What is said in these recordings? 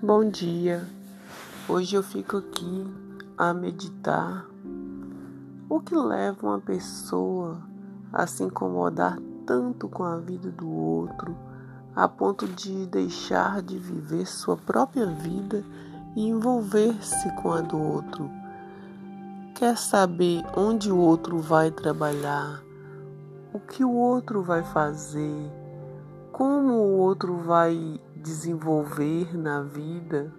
Bom dia. Hoje eu fico aqui a meditar. O que leva uma pessoa a se incomodar tanto com a vida do outro, a ponto de deixar de viver sua própria vida e envolver-se com a do outro? Quer saber onde o outro vai trabalhar, o que o outro vai fazer, como o outro vai desenvolver na vida,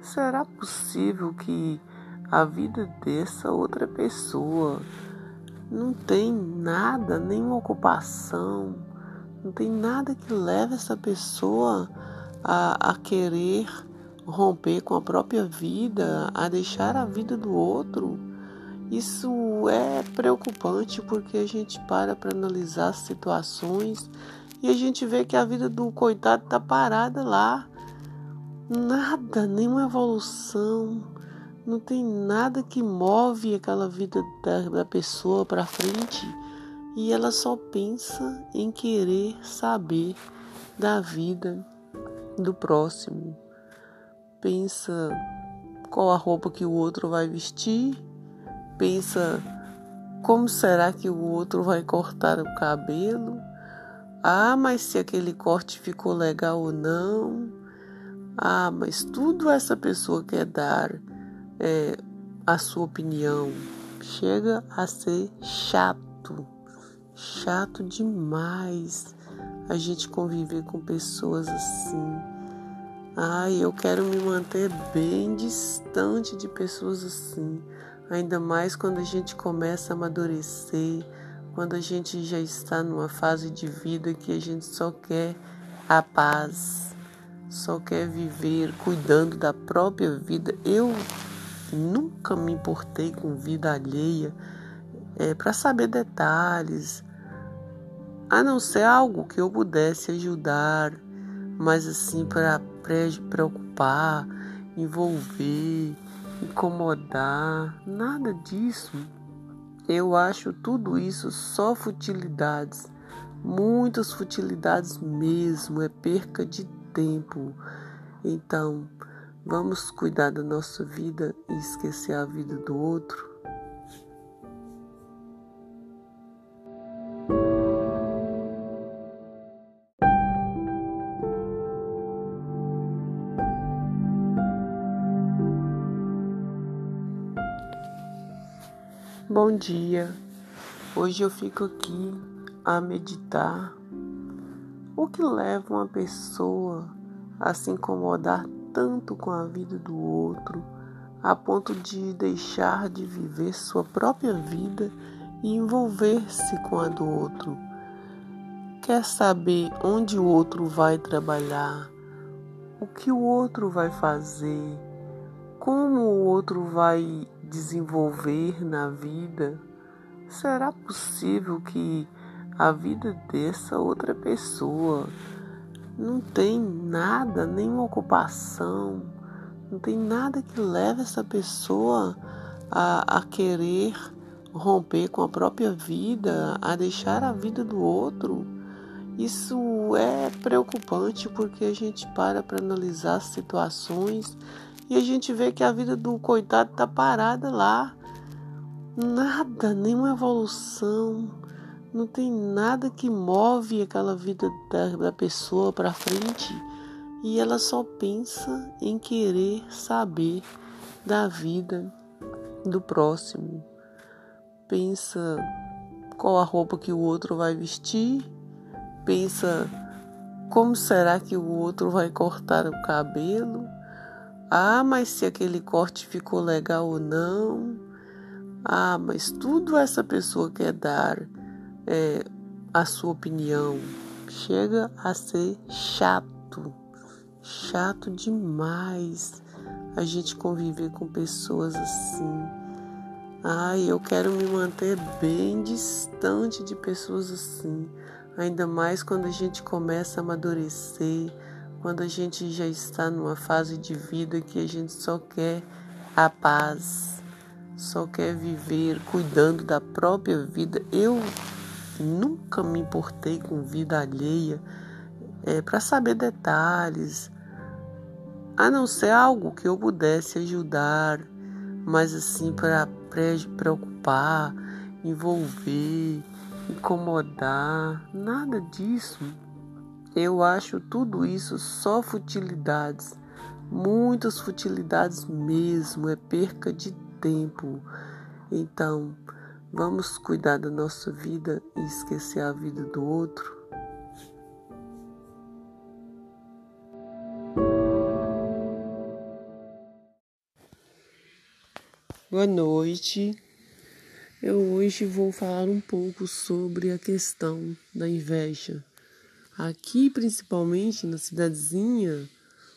será possível que a vida dessa outra pessoa não tem nada, nenhuma ocupação, não tem nada que leve essa pessoa a, a querer romper com a própria vida, a deixar a vida do outro. Isso é preocupante porque a gente para para analisar situações e a gente vê que a vida do coitado tá parada lá. Nada, nenhuma evolução. Não tem nada que move aquela vida da, da pessoa para frente. E ela só pensa em querer saber da vida do próximo. Pensa qual a roupa que o outro vai vestir. Pensa como será que o outro vai cortar o cabelo ah, mas se aquele corte ficou legal ou não. Ah, mas tudo essa pessoa quer dar é, a sua opinião. Chega a ser chato. Chato demais a gente conviver com pessoas assim. Ai, eu quero me manter bem distante de pessoas assim. Ainda mais quando a gente começa a amadurecer quando a gente já está numa fase de vida que a gente só quer a paz, só quer viver cuidando da própria vida. Eu nunca me importei com vida alheia é, para saber detalhes, a não ser algo que eu pudesse ajudar, mas assim para preocupar, envolver, incomodar, nada disso. Eu acho tudo isso só futilidades, muitas futilidades mesmo, é perca de tempo. Então, vamos cuidar da nossa vida e esquecer a vida do outro. Bom dia. Hoje eu fico aqui a meditar. O que leva uma pessoa a se incomodar tanto com a vida do outro, a ponto de deixar de viver sua própria vida e envolver-se com a do outro? Quer saber onde o outro vai trabalhar, o que o outro vai fazer, como o outro vai desenvolver na vida, será possível que a vida dessa outra pessoa não tem nada, nenhuma ocupação, não tem nada que leve essa pessoa a, a querer romper com a própria vida, a deixar a vida do outro. Isso é preocupante porque a gente para para analisar situações e a gente vê que a vida do coitado tá parada lá. Nada, nenhuma evolução. Não tem nada que move aquela vida da, da pessoa para frente. E ela só pensa em querer saber da vida do próximo. Pensa qual a roupa que o outro vai vestir. Pensa como será que o outro vai cortar o cabelo ah, mas se aquele corte ficou legal ou não. Ah, mas tudo essa pessoa quer dar é, a sua opinião. Chega a ser chato. Chato demais a gente conviver com pessoas assim. Ai, eu quero me manter bem distante de pessoas assim. Ainda mais quando a gente começa a amadurecer quando a gente já está numa fase de vida que a gente só quer a paz, só quer viver cuidando da própria vida. Eu nunca me importei com vida alheia é, para saber detalhes, a não ser algo que eu pudesse ajudar, mas assim para preocupar, envolver, incomodar, nada disso. Eu acho tudo isso só futilidades, muitas futilidades mesmo, é perca de tempo. Então, vamos cuidar da nossa vida e esquecer a vida do outro. Boa noite. Eu hoje vou falar um pouco sobre a questão da inveja. Aqui, principalmente na cidadezinha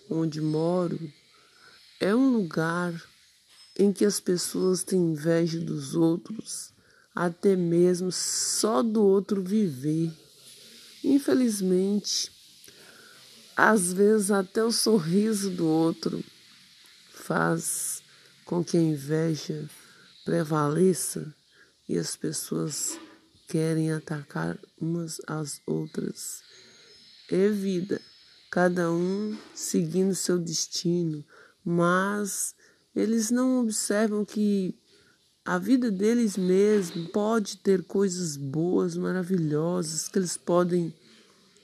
onde moro, é um lugar em que as pessoas têm inveja dos outros, até mesmo só do outro viver. Infelizmente, às vezes até o sorriso do outro faz com que a inveja prevaleça e as pessoas querem atacar umas às outras. É vida, cada um seguindo seu destino, mas eles não observam que a vida deles mesmo pode ter coisas boas, maravilhosas, que eles podem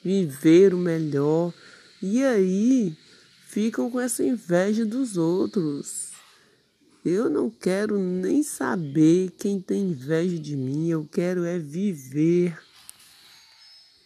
viver o melhor. E aí ficam com essa inveja dos outros. Eu não quero nem saber quem tem inveja de mim, eu quero é viver